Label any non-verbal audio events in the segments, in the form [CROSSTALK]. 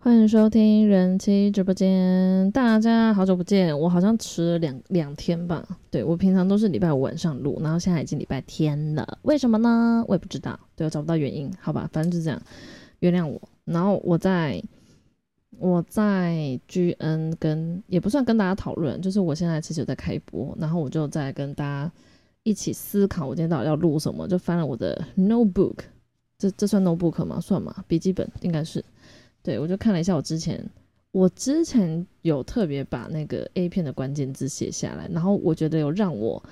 欢迎收听人妻直播间，大家好久不见，我好像迟了两两天吧。对我平常都是礼拜五晚上录，然后现在已经礼拜天了，为什么呢？我也不知道，对我找不到原因，好吧，反正就这样，原谅我。然后我在我在 GN 跟也不算跟大家讨论，就是我现在其实有在开播，然后我就在跟大家一起思考我今天到底要录什么，就翻了我的 notebook，这这算 notebook 吗？算吗？笔记本应该是。对，我就看了一下，我之前我之前有特别把那个 A 片的关键字写下来，然后我觉得有让我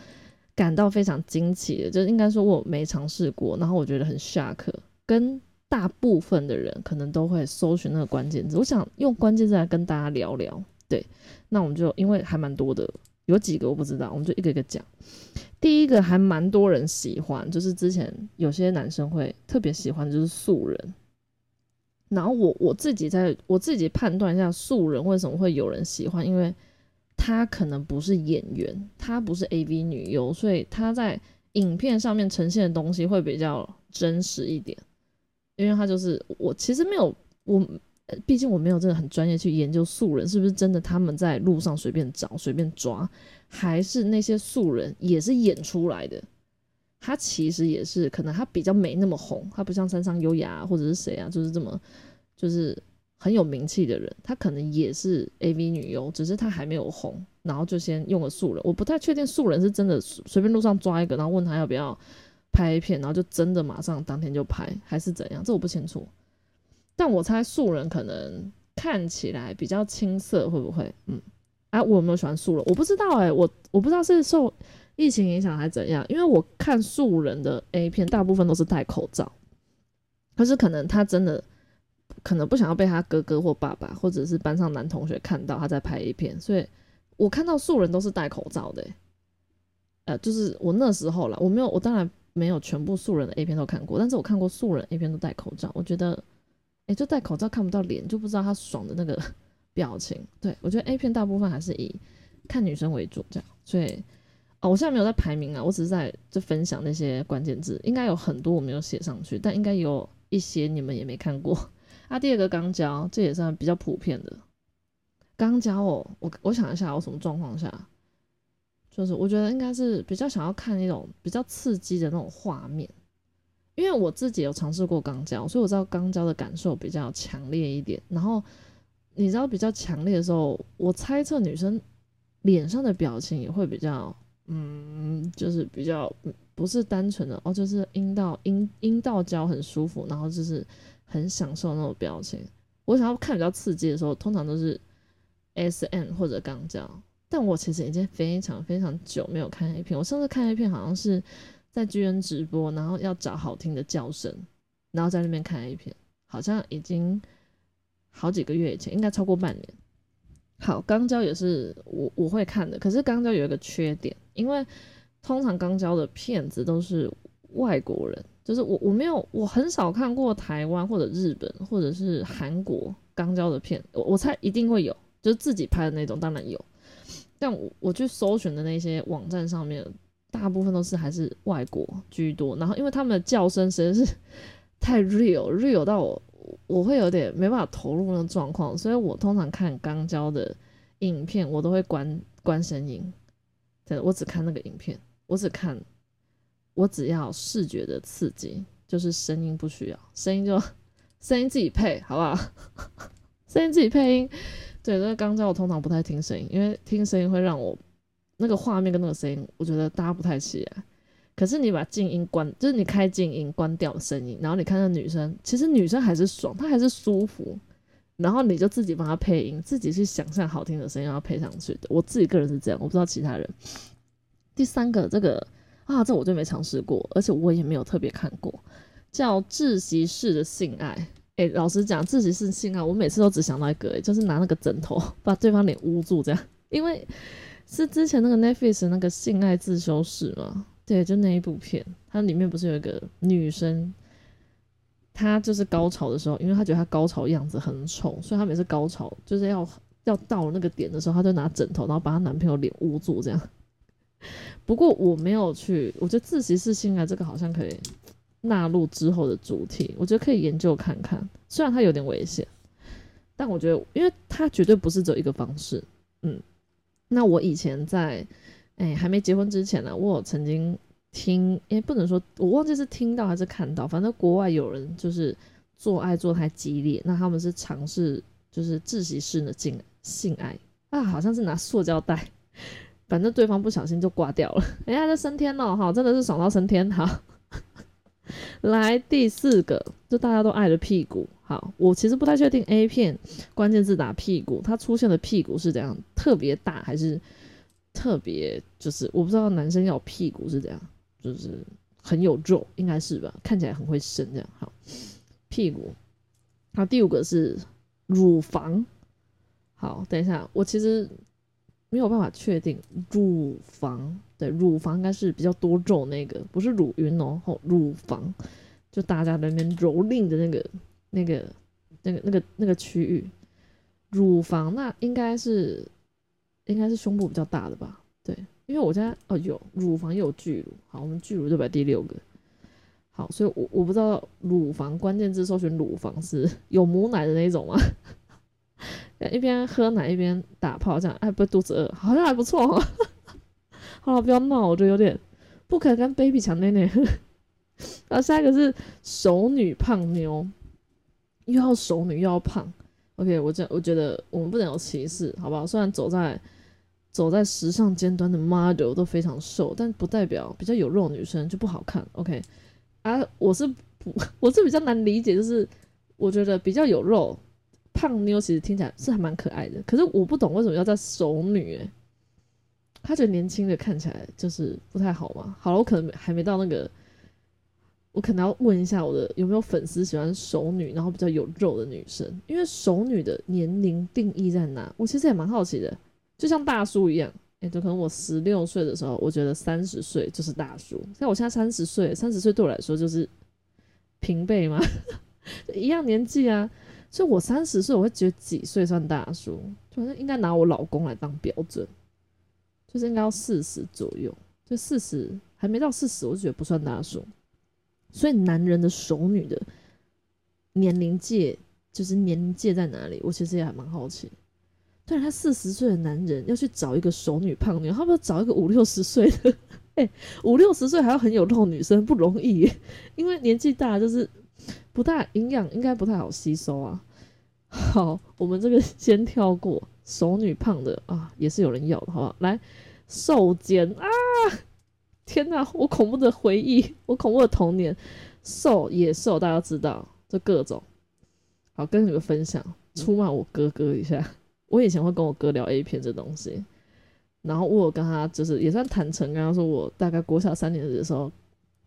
感到非常惊奇的，就应该说我没尝试过，然后我觉得很 shock，跟大部分的人可能都会搜寻那个关键字，我想用关键字来跟大家聊聊。对，那我们就因为还蛮多的，有几个我不知道，我们就一个一个讲。第一个还蛮多人喜欢，就是之前有些男生会特别喜欢，就是素人。然后我我自己在我自己判断一下素人为什么会有人喜欢，因为他可能不是演员，他不是 AV 女优，所以他在影片上面呈现的东西会比较真实一点。因为他就是我其实没有我，毕竟我没有真的很专业去研究素人是不是真的他们在路上随便找随便抓，还是那些素人也是演出来的。他其实也是，可能他比较没那么红，他不像山上优雅或者是谁啊，就是这么就是很有名气的人，他可能也是 A V 女优，只是他还没有红，然后就先用了素人。我不太确定素人是真的随便路上抓一个，然后问他要不要拍一片，然后就真的马上当天就拍，还是怎样？这我不清楚。但我猜素人可能看起来比较青涩，会不会？嗯，啊，我有没有喜欢素人？我不知道哎，我我不知道是受。疫情影响还是怎样？因为我看素人的 A 片，大部分都是戴口罩，可是可能他真的可能不想要被他哥哥或爸爸，或者是班上男同学看到他在拍 A 片，所以我看到素人都是戴口罩的。呃，就是我那时候了，我没有，我当然没有全部素人的 A 片都看过，但是我看过素人 A 片都戴口罩，我觉得，哎，就戴口罩看不到脸，就不知道他爽的那个 [LAUGHS] 表情。对我觉得 A 片大部分还是以看女生为主，这样，所以。哦，我现在没有在排名啊，我只是在就分享那些关键字，应该有很多我没有写上去，但应该有一些你们也没看过。[LAUGHS] 啊，第二个钢胶，这也算比较普遍的钢胶哦。我我想一下，我什么状况下，就是我觉得应该是比较想要看那种比较刺激的那种画面，因为我自己有尝试过钢胶，所以我知道钢胶的感受比较强烈一点。然后你知道比较强烈的时候，我猜测女生脸上的表情也会比较。嗯，就是比较不是单纯的哦，就是阴道阴阴道胶很舒服，然后就是很享受那种表情。我想要看比较刺激的时候，通常都是 S N 或者钢胶。但我其实已经非常非常久没有看 A 片。我上次看 A 片好像是在剧院直播，然后要找好听的叫声，然后在那边看 A 片，好像已经好几个月以前，应该超过半年。好，钢胶也是我我会看的，可是钢胶有一个缺点，因为通常钢胶的片子都是外国人，就是我我没有我很少看过台湾或者日本或者是韩国钢胶的片，我我猜一定会有，就是自己拍的那种当然有，但我去搜寻的那些网站上面，大部分都是还是外国居多，然后因为他们的叫声实在是 [LAUGHS] 太 real real 到我。我会有点没办法投入那个状况，所以我通常看钢胶的影片，我都会关关声音。对，我只看那个影片，我只看，我只要视觉的刺激，就是声音不需要，声音就 [LAUGHS] 声音自己配，好不好？[LAUGHS] 声音自己配音。对，那个钢胶我通常不太听声音，因为听声音会让我那个画面跟那个声音，我觉得搭不太起来。可是你把静音关，就是你开静音关掉声音，然后你看那女生，其实女生还是爽，她还是舒服，然后你就自己帮她配音，自己去想象好听的声音要配上去的。我自己个人是这样，我不知道其他人。第三个这个啊，这我就没尝试过，而且我也没有特别看过，叫窒息式的性爱。哎，老实讲，自习室性爱，我每次都只想到一个，就是拿那个枕头 [LAUGHS] 把对方脸捂住这样，因为是之前那个 Netflix 那个性爱自修室嘛。对，就那一部片，它里面不是有一个女生她就是高潮的时候，因为她觉得她高潮样子很丑，所以她每次高潮就是要要到那个点的时候，她就拿枕头，然后把她男朋友脸捂住这样。[LAUGHS] 不过我没有去，我觉得自习室性爱这个好像可以纳入之后的主题，我觉得可以研究看看。虽然它有点危险，但我觉得，因为它绝对不是只有一个方式。嗯，那我以前在哎还没结婚之前呢，我有曾经听，哎不能说我忘记是听到还是看到，反正国外有人就是做爱做太激烈，那他们是尝试就是自习室的性性爱啊，好像是拿塑胶袋。[LAUGHS] 反正对方不小心就挂掉了，人家就升天了哈，真的是爽到升天哈。来第四个，就大家都爱的屁股。好，我其实不太确定 A 片关键字打屁股，它出现的屁股是怎样，特别大还是特别就是我不知道男生要屁股是怎样，就是很有肉，应该是吧？看起来很会生这样。好，屁股。好，第五个是乳房。好，等一下，我其实。没有办法确定乳房，对，乳房应该是比较多肉那个，不是乳晕哦，乳房就大家那边蹂躏的那个、那个、那个、那个、那个区域，乳房那应该是应该是胸部比较大的吧？对，因为我家哦有乳房又有巨乳，好，我们巨乳就摆第六个，好，所以我我不知道乳房关键字搜寻乳房是有母奶的那种吗？[LAUGHS] 一边喝奶一边打炮，这样哎，不肚子饿，好像还不错哈。[LAUGHS] 好了，不要闹，我觉得有点不可能跟 baby 抢奶奶。然 [LAUGHS] 后下一个是熟女胖妞，又要熟女又要胖。OK，我这我觉得我们不能有歧视，好不好？虽然走在走在时尚尖端的 model 都非常瘦，但不代表比较有肉女生就不好看。OK，啊，我是不，[LAUGHS] 我是比较难理解，就是我觉得比较有肉。胖妞其实听起来是还蛮可爱的，可是我不懂为什么要叫熟女诶，他觉得年轻的看起来就是不太好嘛。好了，我可能还没到那个，我可能要问一下我的有没有粉丝喜欢熟女，然后比较有肉的女生，因为熟女的年龄定义在哪？我其实也蛮好奇的，就像大叔一样，诶，就可能我十六岁的时候，我觉得三十岁就是大叔，像我现在三十岁，三十岁对我来说就是平辈嘛，[LAUGHS] 一样年纪啊。所以我三十岁，我会觉得几岁算大叔？反正应该拿我老公来当标准，就是应该要四十左右，就四十还没到四十，我就觉得不算大叔。所以男人的熟女的年龄界，就是年龄界在哪里？我其实也还蛮好奇。对，他四十岁的男人要去找一个熟女胖妞，他不要找一个五六十岁的？[LAUGHS] 哎，五六十岁还要很有肉女生不容易，因为年纪大就是。不大营养，应该不太好吸收啊。[LAUGHS] 好，我们这个先跳过。熟女胖的啊，也是有人要的，好不好？来，瘦肩啊！天哪，我恐怖的回忆，[LAUGHS] 我恐怖的童年。瘦也瘦，大家知道，就各种。好，跟你们分享，出卖我哥哥一下。[LAUGHS] 我以前会跟我哥聊 A 片这东西，然后我跟他就是也算坦诚，跟他说我大概国小三年级的时候，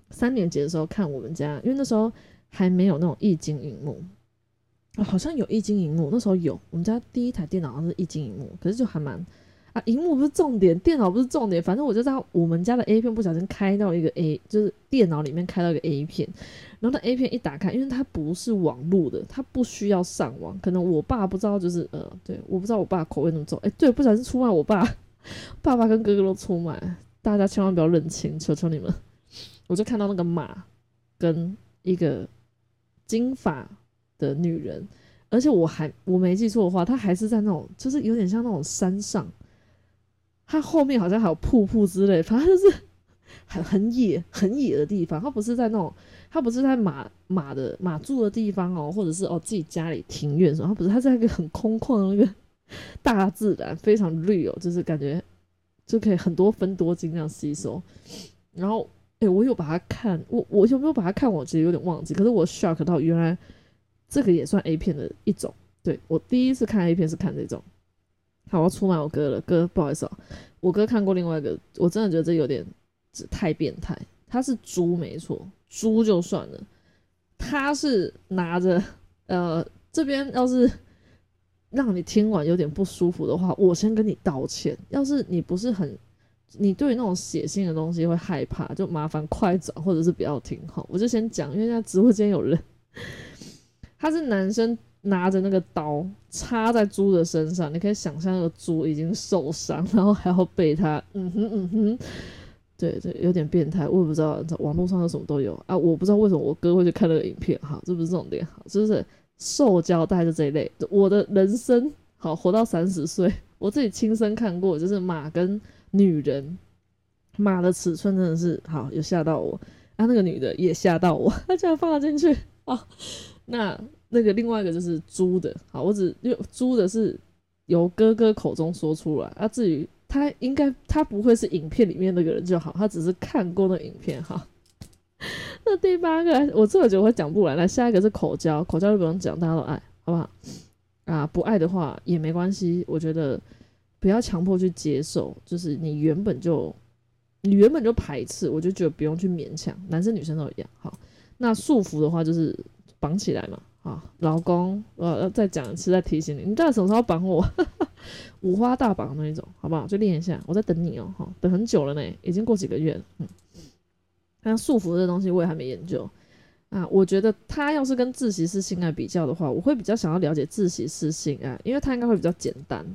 三年级的时候看我们家，因为那时候。还没有那种液晶荧幕啊，好像有一晶荧幕，那时候有。我们家第一台电脑是一晶荧幕，可是就还蛮啊，荧幕不是重点，电脑不是重点，反正我就在我们家的 A 片不小心开到一个 A，就是电脑里面开到一个 A 片，然后那 A 片一打开，因为它不是网络的，它不需要上网，可能我爸不知道，就是呃，对，我不知道我爸口味那么重，哎，对，不小心出卖我爸，[LAUGHS] 爸爸跟哥哥都出卖，大家千万不要认清，求求你们，我就看到那个马跟一个。金发的女人，而且我还我没记错的话，她还是在那种就是有点像那种山上，她后面好像还有瀑布之类，反正就是 [LAUGHS] 很很野很野的地方。它不是在那种，它不是在马马的马住的地方哦，或者是哦自己家里庭院什么，不是，它在一个很空旷的那个 [LAUGHS] 大自然，非常绿哦就是感觉就可以很多分多金这样吸收，然后。哎，我有把它看，我我有没有把它看？我其实有点忘记。可是我 shock 到，原来这个也算 A 片的一种。对我第一次看 A 片是看这种。好，我要出卖我哥了，哥不好意思哦，我哥看过另外一个，我真的觉得这有点太变态。他是猪没错，猪就算了，他是拿着呃这边要是让你听完有点不舒服的话，我先跟你道歉。要是你不是很。你对那种写信的东西会害怕，就麻烦快转或者是不要听好。我就先讲，因为现在直播间有人他是男生拿着那个刀插在猪的身上，你可以想象那个猪已经受伤，然后还要被他，嗯哼嗯哼，对对，有点变态，我也不知道，网络上有什么都有啊，我不知道为什么我哥会去看那个影片，哈，这不是重点，好，就是塑胶袋就这一类，我的人生好活到三十岁，我自己亲身看过，就是马跟女人。马的尺寸真的是好，有吓到我啊！那个女的也吓到我，她竟然放了进去啊！那那个另外一个就是猪的，好，我只因为猪的是由哥哥口中说出来啊。至于他应该他不会是影片里面那个人就好，他只是看过那影片哈。[LAUGHS] 那第八个我这么久会讲不完，来下一个是口交，口交就不用讲，大家都爱好不好？啊，不爱的话也没关系，我觉得不要强迫去接受，就是你原本就。你原本就排斥，我就觉得不用去勉强，男生女生都一样。好，那束缚的话就是绑起来嘛。好，老公，我要，再讲一次，再提醒你，你到底什么时候绑我？[LAUGHS] 五花大绑那一种，好不好？就练一下，我在等你哦。哈，等很久了呢，已经过几个月了。嗯，那束缚这东西我也还没研究啊。我觉得他要是跟自习室性爱比较的话，我会比较想要了解自习室性爱，因为他应该会比较简单。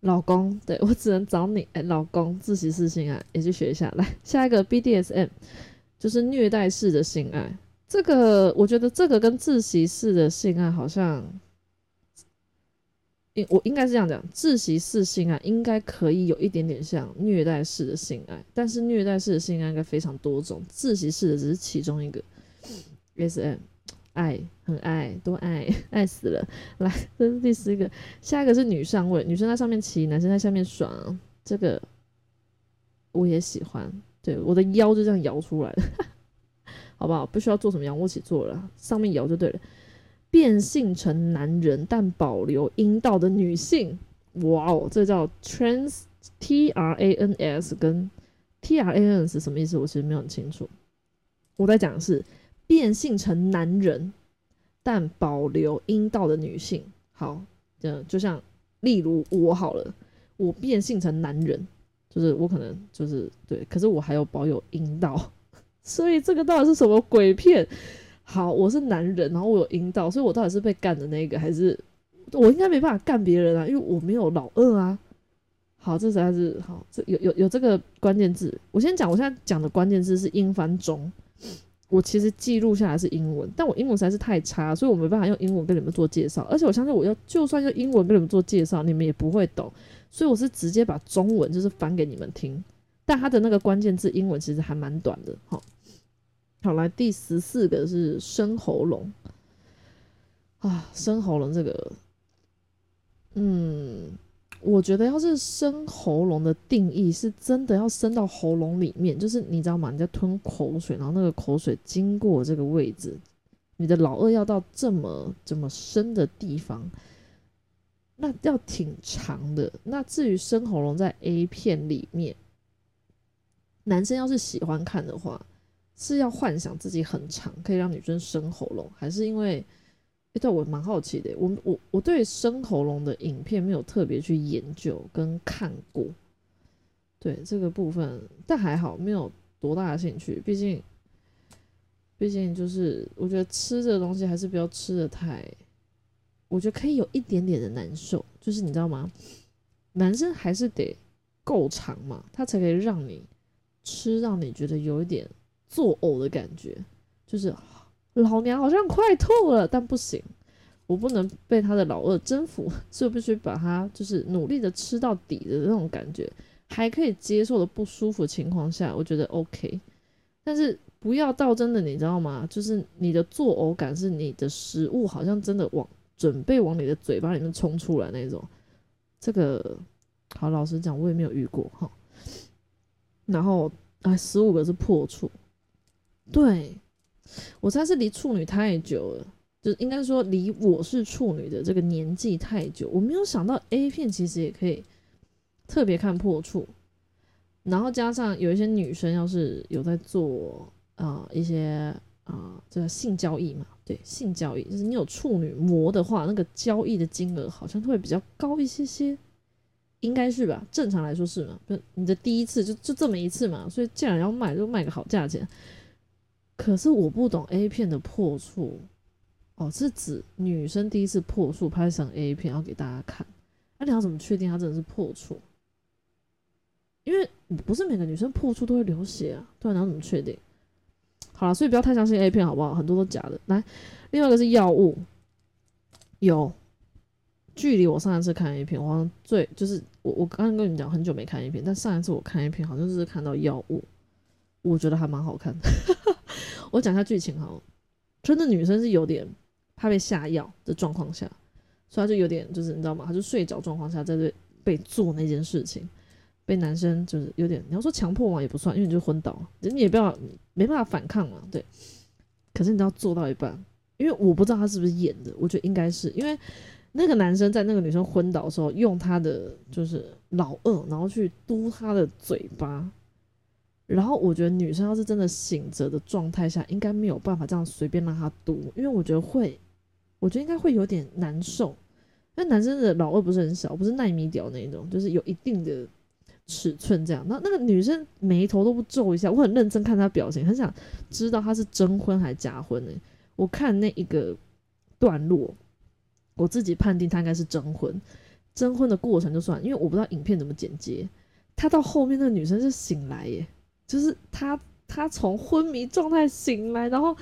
老公，对我只能找你。哎，老公，自习室性爱也去学一下。来，下一个 BDSM 就是虐待式的性爱。这个我觉得这个跟自习室的性爱好像，应我应该是这样讲，自习室性爱应该可以有一点点像虐待式的性爱，但是虐待式的性爱应该非常多种，自习室的只是其中一个。SM。爱很爱，多爱，爱死了！来，这是第四个，下一个是女上位，女生在上面骑，男生在下面爽，这个我也喜欢。对，我的腰就这样摇出来了，好不好？不需要做什么仰卧起坐了，上面摇就对了。变性成男人但保留阴道的女性，哇哦，这叫 trans T R A N S 跟 T R A N S 什么意思？我其实没有很清楚。我在讲的是。变性成男人，但保留阴道的女性，好，就就像例如我好了，我变性成男人，就是我可能就是对，可是我还有保有阴道，所以这个到底是什么鬼片？好，我是男人，然后我有阴道，所以我到底是被干的那个，还是我应该没办法干别人啊？因为我没有老二啊。好，这实在是好，这有有有这个关键字，我先讲，我现在讲的关键字是英翻中。我其实记录下来是英文，但我英文实在是太差，所以我没办法用英文跟你们做介绍。而且我相信，我要就算用英文跟你们做介绍，你们也不会懂。所以我是直接把中文就是翻给你们听。但它的那个关键字英文其实还蛮短的。好，好来第十四个是生喉咙啊，生喉咙这个，嗯。我觉得，要是生喉咙的定义是真的要伸到喉咙里面，就是你知道吗？你在吞口水，然后那个口水经过这个位置，你的老二要到这么这么深的地方，那要挺长的。那至于生喉咙在 A 片里面，男生要是喜欢看的话，是要幻想自己很长，可以让女生生喉咙，还是因为？对，我蛮好奇的。我我我对生喉咙的影片没有特别去研究跟看过，对这个部分，但还好没有多大的兴趣。毕竟，毕竟就是我觉得吃这个东西还是不要吃的太，我觉得可以有一点点的难受。就是你知道吗？男生还是得够长嘛，他才可以让你吃，让你觉得有一点作呕的感觉，就是。老娘好像快吐了，但不行，我不能被他的老二征服，所以必须把他就是努力的吃到底的那种感觉，还可以接受的不舒服情况下，我觉得 OK，但是不要到真的你知道吗？就是你的作呕感是你的食物好像真的往准备往你的嘴巴里面冲出来那种，这个好老实讲我也没有遇过哈。然后啊，十五个是破处，对。我猜是离处女太久了，就应该说离我是处女的这个年纪太久。我没有想到 A 片其实也可以特别看破处，然后加上有一些女生要是有在做啊一些啊这个性交易嘛，对性交易就是你有处女膜的话，那个交易的金额好像会比较高一些些，应该是吧？正常来说是嘛？不，你的第一次就就这么一次嘛，所以既然要卖，就卖个好价钱。可是我不懂 A 片的破处哦，是指女生第一次破处拍成 A 片要给大家看。那你要怎么确定它真的是破处？因为不是每个女生破处都会流血啊，对，你要怎么确定？好了，所以不要太相信 A 片，好不好？很多都假的。来，另外一个是药物，有距离我上一次看 A 片，我好像最就是我我刚刚跟你们讲很久没看 A 片，但上一次我看 A 片好像就是看到药物，我觉得还蛮好看的。我讲一下剧情哈，真的女生是有点怕被下药的状况下，所以她就有点就是你知道吗？她就睡着状况下在这被做那件事情。被男生就是有点，你要说强迫嘛也不算，因为你就昏倒，你也不要没办法反抗嘛，对。可是你知道做到一半，因为我不知道他是不是演的，我觉得应该是因为那个男生在那个女生昏倒的时候，用他的就是老二，然后去嘟她的嘴巴，然后我觉得女生要是真的醒着的状态下，应该没有办法这样随便让他读，因为我觉得会，我觉得应该会有点难受。那男生的老二不是很小，不是奈米屌那一种，就是有一定的。尺寸这样，那那个女生眉头都不皱一下，我很认真看她表情，很想知道她是征婚还是假婚呢？我看那一个段落，我自己判定她应该是征婚。征婚的过程就算，因为我不知道影片怎么剪接，她到后面那个女生是醒来耶，就是他，他从昏迷状态醒来，然后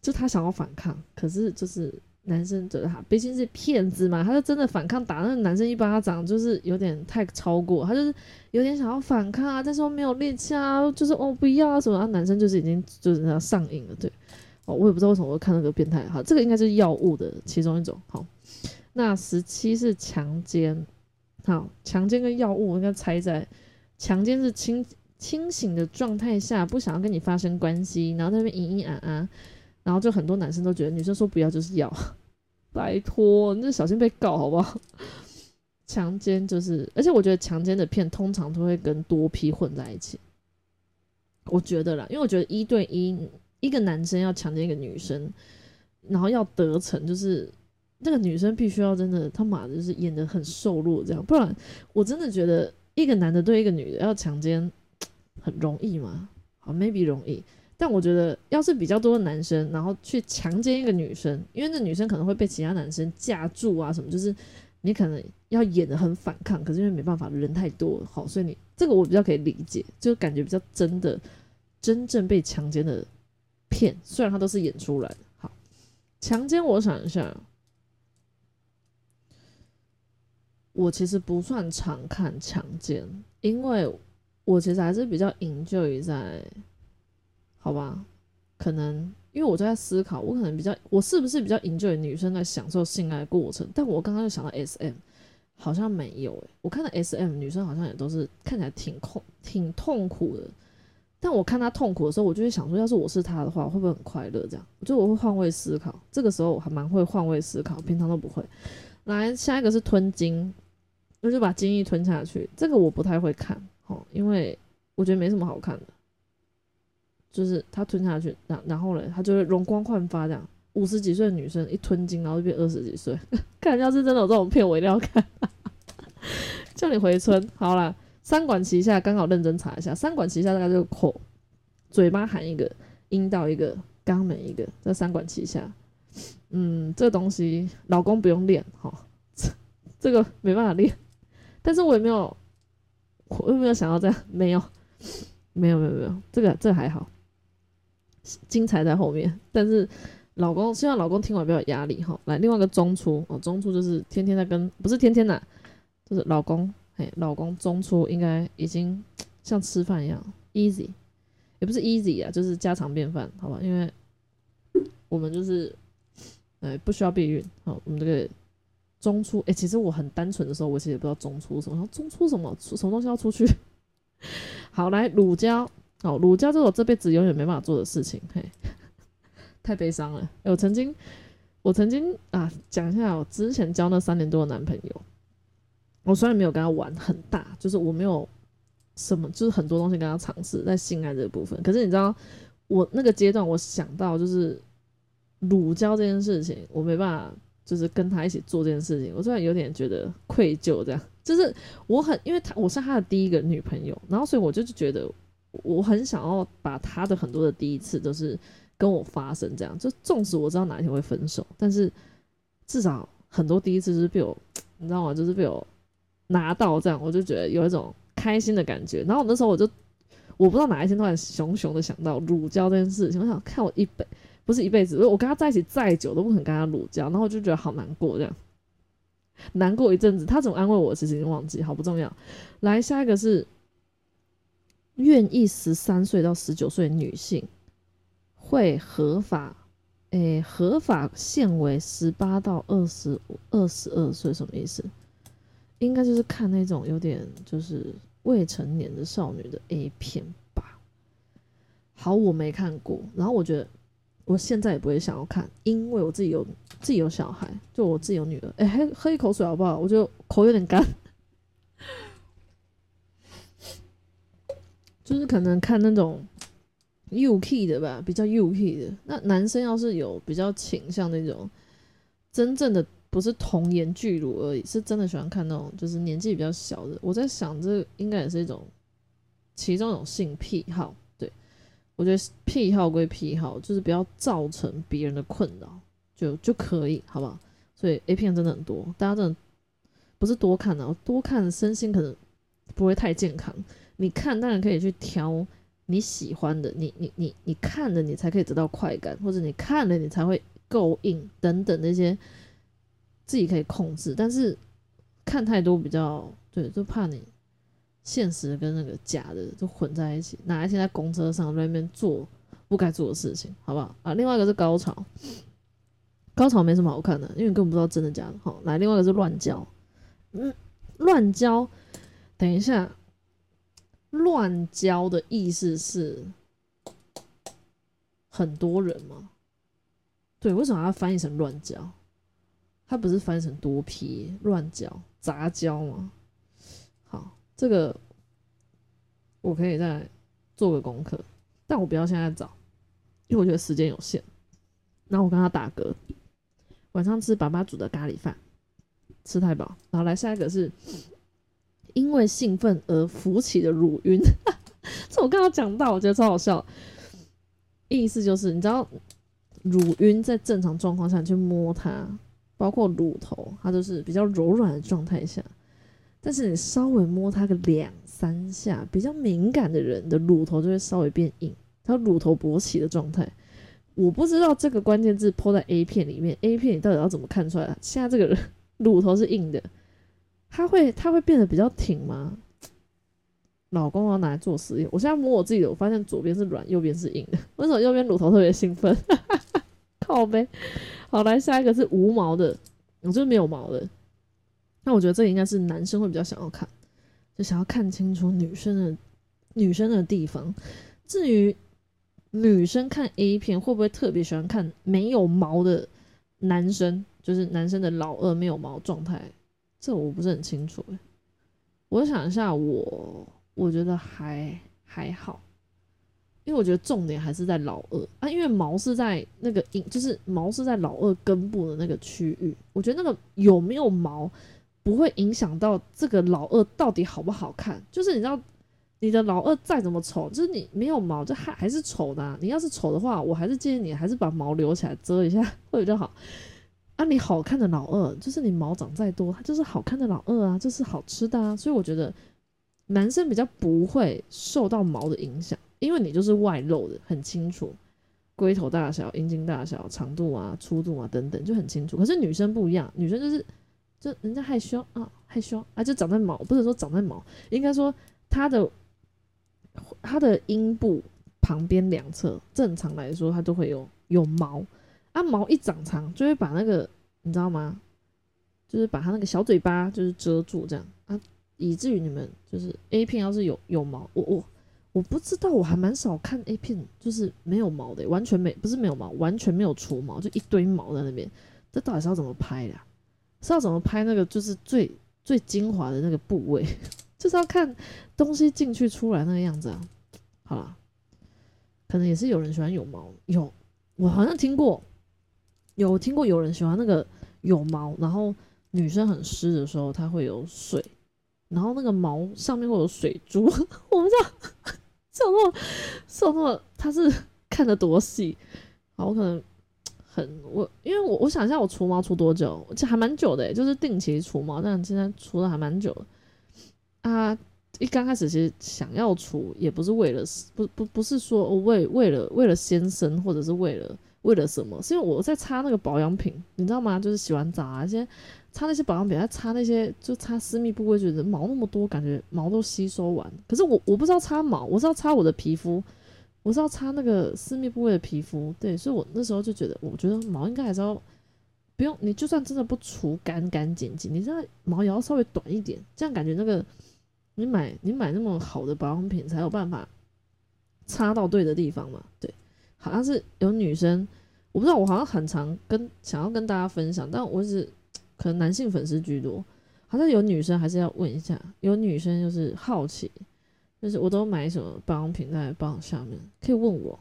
就他想要反抗，可是就是。男生觉得他毕竟是骗子嘛，他就真的反抗，打那个男生一巴掌，就是有点太超过，他就是有点想要反抗啊，但是没有力气啊，就是哦不要啊什么啊，男生就是已经就是要上瘾了，对，哦我也不知道为什么我看那个变态，好，这个应该是药物的其中一种，好，那十七是强奸，好，强奸跟药物应该猜在，强奸是轻清醒的状态下不想要跟你发生关系，然后在那边咿咿啊啊。然后就很多男生都觉得女生说不要就是要，[LAUGHS] 拜托，你小心被告好不好？强奸就是，而且我觉得强奸的片通常都会跟多批混在一起。我觉得啦，因为我觉得一对一一个男生要强奸一个女生，然后要得逞，就是那个女生必须要真的他妈的就是演的很瘦弱这样，不然我真的觉得一个男的对一个女的要强奸很容易吗？好，maybe 容易。但我觉得，要是比较多的男生，然后去强奸一个女生，因为那女生可能会被其他男生架住啊，什么，就是你可能要演的很反抗，可是因为没办法，人太多，好，所以你这个我比较可以理解，就感觉比较真的，真正被强奸的片，虽然他都是演出来的。好，强奸，我想一下，我其实不算常看强奸，因为我其实还是比较营救于在。好吧，可能因为我在思考，我可能比较，我是不是比较引诱女生在享受性爱过程？但我刚刚就想到 S M，好像没有诶。我看到 S M 女生好像也都是看起来挺痛、挺痛苦的。但我看她痛苦的时候，我就会想说，要是我是她的话，会不会很快乐？这样，我觉得我会换位思考。这个时候我还蛮会换位思考，平常都不会。来，下一个是吞精，我就把精液吞下去。这个我不太会看，哦，因为我觉得没什么好看的。就是他吞下去，然然后嘞，他就会容光焕发这样。五十几岁的女生一吞金，然后就变二十几岁。[LAUGHS] 看，要是真的有这种片，我一定要看。[LAUGHS] 叫你回村好了，三管齐下，刚好认真查一下，三管齐下大概就口、嘴巴含一个，阴道一个，肛门一个，这三管齐下。嗯，这东西老公不用练哈，[LAUGHS] 这个没办法练。但是我也没有，我又没有想要这样，没有，没有，没有，没有，这个这还好。精彩在后面，但是老公希望老公听完不要有压力哈。来，另外一个中出哦，中出就是天天在跟，不是天天的，就是老公，嘿，老公中出应该已经像吃饭一样 easy，也不是 easy 啊，就是家常便饭，好吧？因为我们就是，哎，不需要避孕，好，我们这个中出，哎，其实我很单纯的时候，我其实也不知道中出什么，然后中出什么，出什么东西要出去。[LAUGHS] 好，来乳胶。哦，乳胶是我这辈子永远没办法做的事情，嘿，太悲伤了。我曾经，我曾经啊，讲一下我之前交那三年多的男朋友，我虽然没有跟他玩很大，就是我没有什么，就是很多东西跟他尝试在性爱这个部分。可是你知道，我那个阶段，我想到就是乳胶这件事情，我没办法，就是跟他一起做这件事情，我突然有点觉得愧疚，这样，就是我很，因为他我是他的第一个女朋友，然后所以我就觉得。我很想要把他的很多的第一次都是跟我发生这样。就纵使我知道哪一天会分手，但是至少很多第一次是被我，你知道吗？就是被我拿到这样，我就觉得有一种开心的感觉。然后那时候我就我不知道哪一天突然熊熊的想到乳胶这件事情，我想看我一本不是一辈子，我跟他在一起再久都不肯跟他乳胶，然后我就觉得好难过这样。难过一阵子，他怎么安慰我，其实已经忘记，好不重要。来，下一个是愿意十三岁到十九岁女性会合法，诶，合法限为十八到二十二十二岁，什么意思？应该就是看那种有点就是未成年的少女的 A 片吧。好，我没看过，然后我觉得。我现在也不会想要看，因为我自己有自己有小孩，就我自己有女儿。哎，喝喝一口水好不好？我就口有点干，就是可能看那种 UK 的吧，比较 UK 的。那男生要是有比较倾向那种真正的不是童颜巨乳而已，是真的喜欢看那种就是年纪比较小的。我在想，这应该也是一种其中一种性癖好。我觉得癖好归癖好，就是不要造成别人的困扰，就就可以，好不好？所以 A 片真的很多，大家真的不是多看啊，多看身心可能不会太健康。你看当然可以去挑你喜欢的，你你你你看了你才可以得到快感，或者你看了你才会够硬等等那些自己可以控制，但是看太多比较对，就怕你。现实跟那个假的都混在一起，哪一天在公车上在那边做不该做的事情，好不好啊？另外一个是高潮，高潮没什么好看的，因为你根本不知道真的假的。好，来，另外一个是乱交，嗯，乱交，等一下，乱交的意思是很多人吗？对，为什么要翻译成乱交？它不是翻译成多批乱交杂交吗？好。这个我可以再做个功课，但我不要现在找，因为我觉得时间有限。然后我跟他打嗝，晚上吃爸爸煮的咖喱饭，吃太饱。然后来下一个是因为兴奋而浮起的乳晕，[LAUGHS] 这我刚刚讲到，我觉得超好笑。意思就是你知道乳晕在正常状况下去摸它，包括乳头，它都是比较柔软的状态下。但是你稍微摸它个两三下，比较敏感的人的乳头就会稍微变硬，它乳头勃起的状态。我不知道这个关键字抛在 A 片里面，A 片你到底要怎么看出来？现在这个人乳头是硬的，他会他会变得比较挺吗？老公我要拿来做实验，我现在摸我自己的，我发现左边是软，右边是硬的。为什么右边乳头特别兴奋？[LAUGHS] 靠呗。好，来下一个是无毛的，我就是没有毛的。那我觉得这应该是男生会比较想要看，就想要看清楚女生的女生的地方。至于女生看 A 片会不会特别喜欢看没有毛的男生，就是男生的老二没有毛状态，这我不是很清楚。我想一下，我我觉得还还好，因为我觉得重点还是在老二啊，因为毛是在那个阴，就是毛是在老二根部的那个区域，我觉得那个有没有毛。不会影响到这个老二到底好不好看，就是你知道，你的老二再怎么丑，就是你没有毛，就还还是丑的。你要是丑的话，我还是建议你还是把毛留起来遮一下会比较好。啊，你好看的老二，就是你毛长再多，它就是好看的老二啊，就是好吃的啊。所以我觉得男生比较不会受到毛的影响，因为你就是外露的，很清楚，龟头大小、阴茎大小、长度啊、粗度啊等等就很清楚。可是女生不一样，女生就是。就人家害羞啊，害羞啊，就长在毛，不是说长在毛，应该说它的它的阴部旁边两侧，正常来说它都会有有毛，啊毛一长长就会把那个你知道吗？就是把它那个小嘴巴就是遮住这样啊，以至于你们就是 A 片要是有有毛，我我我不知道，我还蛮少看 A 片，就是没有毛的，完全没不是没有毛，完全没有除毛，就一堆毛在那边，这到底是要怎么拍的？是要怎么拍那个就是最最精华的那个部位，[LAUGHS] 就是要看东西进去出来那个样子啊。好了，可能也是有人喜欢有毛，有我好像听过，有听过有人喜欢那个有毛，然后女生很湿的时候它会有水，然后那个毛上面会有水珠，[LAUGHS] 我不知道，这种这种他是看得多细，好，我可能很我，因为我我想一下，我除毛除多久？这还蛮久的，就是定期除毛，但现在除的还蛮久啊。一刚开始其实想要除，也不是为了不不不是说为为了为了先生，或者是为了为了什么，是因为我在擦那个保养品，你知道吗？就是洗完澡啊，先擦那些保养品，再擦那些就擦私密部位，觉得毛那么多，感觉毛都吸收完。可是我我不知道擦毛，我是要擦我的皮肤，我是要擦那个私密部位的皮肤。对，所以我那时候就觉得，我觉得毛应该还是要不用，你就算真的不除干干净净，你这样毛也要稍微短一点，这样感觉那个。你买你买那么好的保养品才有办法擦到对的地方嘛？对，好像是有女生，我不知道，我好像很常跟想要跟大家分享，但我是可能男性粉丝居多，好像有女生还是要问一下，有女生就是好奇，就是我都买什么保养品在保养下面，可以问我，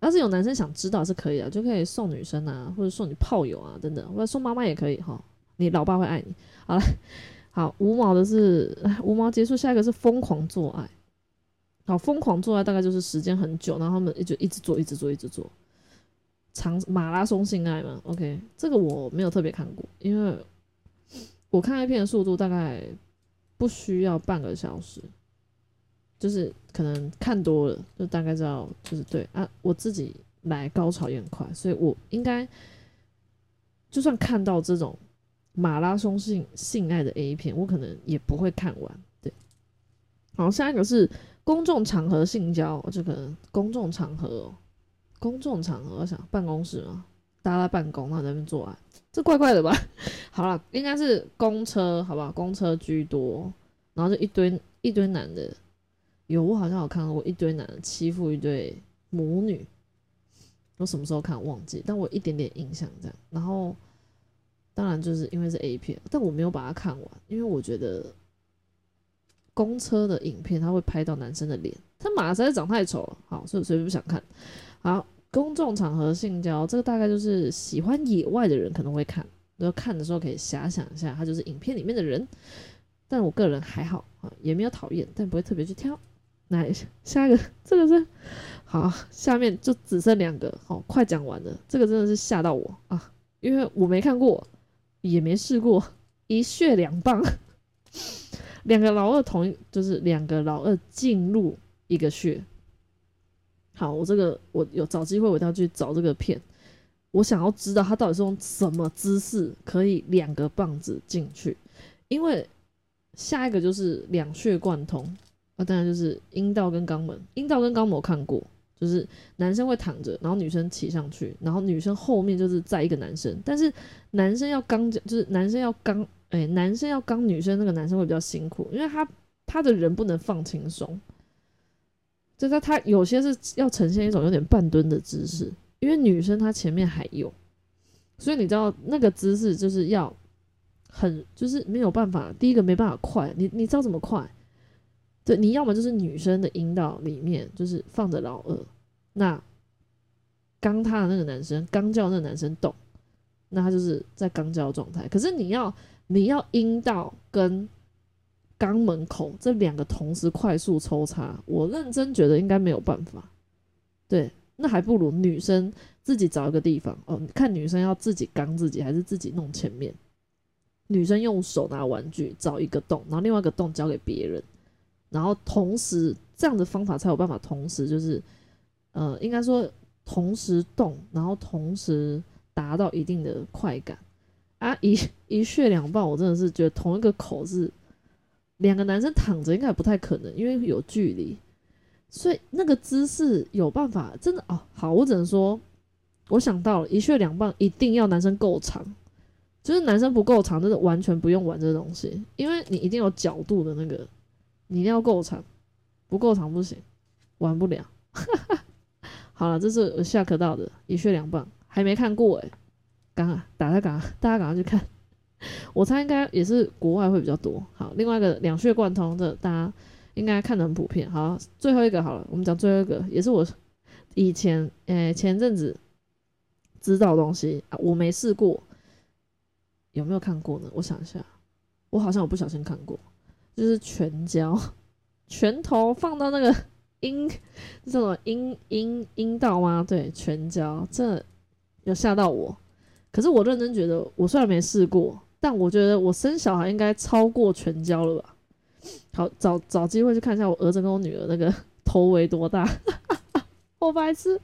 要是有男生想知道是可以的，就可以送女生啊，或者送你炮友啊等等，或者送妈妈也可以哈，你老爸会爱你。好了。好，无毛的是无毛结束，下一个是疯狂做爱。好，疯狂做爱大概就是时间很久，然后他们就一直做，一直做，一直做，长马拉松性爱嘛。OK，这个我没有特别看过，因为我看 A 片的速度大概不需要半个小时，就是可能看多了就大概知道，就是对啊，我自己来高潮也很快，所以我应该就算看到这种。马拉松性性爱的 A 片，我可能也不会看完。对，好，下一个是公众场合性交，就可能公众场合，公众场合，我想办公室嘛，大家在办公，那在那边做爱，这怪怪的吧？[LAUGHS] 好了，应该是公车，好不好？公车居多，然后就一堆一堆男的，有我好像有看过一堆男的欺负一对母女，我什么时候看忘记，但我一点点印象这样，然后。当然，就是因为是 A 片，但我没有把它看完，因为我觉得公车的影片它会拍到男生的脸，他马实在长太丑了，好，所以所以不想看。好，公众场合性交，这个大概就是喜欢野外的人可能会看，然后看的时候可以遐想一下，他就是影片里面的人。但我个人还好啊，也没有讨厌，但不会特别去挑。来下一个，[LAUGHS] 这个是好，下面就只剩两个，好，快讲完了。这个真的是吓到我啊，因为我没看过。也没试过一穴两棒，[LAUGHS] 两个老二同一就是两个老二进入一个穴。好，我这个我有找机会，我一定要去找这个片。我想要知道他到底是用什么姿势可以两个棒子进去，因为下一个就是两穴贯通啊，当然就是阴道跟肛门。阴道跟肛门我看过。就是男生会躺着，然后女生骑上去，然后女生后面就是载一个男生，但是男生要刚，就是男生要刚，哎，男生要刚女生，那个男生会比较辛苦，因为他他的人不能放轻松，就是他有些是要呈现一种有点半蹲的姿势，因为女生她前面还有，所以你知道那个姿势就是要很就是没有办法，第一个没办法快，你你知道怎么快？对，你要么就是女生的阴道里面就是放着老二，那刚他的那个男生刚叫那个男生动，那他就是在刚交状态。可是你要你要阴道跟肛门口这两个同时快速抽插，我认真觉得应该没有办法。对，那还不如女生自己找一个地方哦，看女生要自己刚自己还是自己弄前面。女生用手拿玩具找一个洞，然后另外一个洞交给别人。然后同时这样的方法才有办法同时就是，呃，应该说同时动，然后同时达到一定的快感啊！一一血两棒，我真的是觉得同一个口是两个男生躺着应该不太可能，因为有距离，所以那个姿势有办法真的哦。好，我只能说，我想到了一血两棒一定要男生够长，就是男生不够长，真的完全不用玩这东西，因为你一定有角度的那个。你要够长，不够长不行，玩不了。[LAUGHS] 好了，这是我下课到的一血两棒，还没看过哎，赶快打开，赶快大家赶快去看。我猜应该也是国外会比较多。好，另外一个两血贯通的，大家应该看的很普遍。好，最后一个好了，我们讲最后一个，也是我以前诶前阵子知道的东西啊，我没试过，有没有看过呢？我想一下，我好像有不小心看过。就是全交，拳头放到那个阴这种阴阴阴道吗？对，全交，这有吓到我。可是我认真觉得，我虽然没试过，但我觉得我生小孩应该超过全交了吧？好，找找机会去看一下我儿子跟我女儿那个 [LAUGHS] 头围多大。[LAUGHS] 我白痴。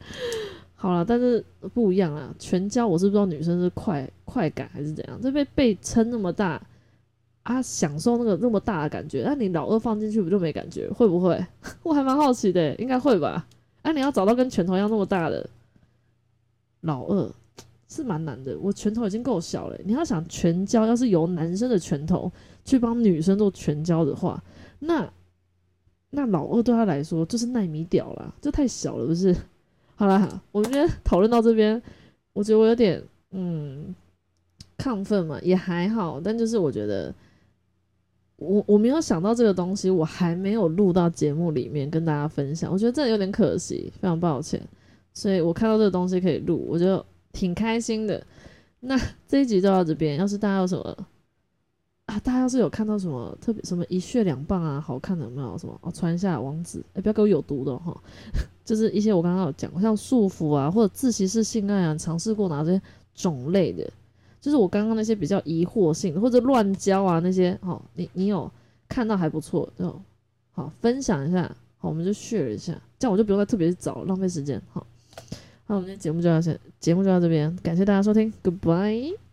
好了，但是不一样啊！全交我是不知道女生是快快感还是怎样，这被被撑那么大啊，享受那个那么大的感觉。那你老二放进去不就没感觉？会不会？[LAUGHS] 我还蛮好奇的，应该会吧？啊，你要找到跟拳头一样那么大的老二是蛮难的。我拳头已经够小了，你要想全交，要是由男生的拳头去帮女生做全交的话，那那老二对他来说就是奈米屌了，这太小了，不是？[LAUGHS] 好了，我们今天讨论到这边，我觉得我有点嗯亢奋嘛，也还好，但就是我觉得我我没有想到这个东西，我还没有录到节目里面跟大家分享，我觉得这有点可惜，非常抱歉。所以我看到这个东西可以录，我就挺开心的。那这一集就到这边，要是大家有什么啊，大家要是有看到什么特别什么一血两棒啊，好看的有没有什么？哦，传一下网址，哎，不要给我有毒的哈。[LAUGHS] 就是一些我刚刚有讲，像束缚啊，或者自习室性爱啊，尝试过哪些种类的？就是我刚刚那些比较疑惑性，或者乱交啊那些，好，你你有看到还不错，就好分享一下，好，我们就 share 一下，这样我就不用再特别去找，浪费时间，好，那，我们今天节目就到这，节目就到这边，感谢大家收听，Goodbye。